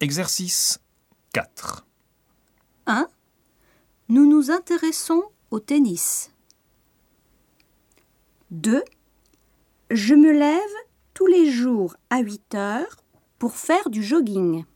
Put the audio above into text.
Exercice 4. 1. Nous nous intéressons au tennis. 2. Je me lève tous les jours à 8 heures pour faire du jogging.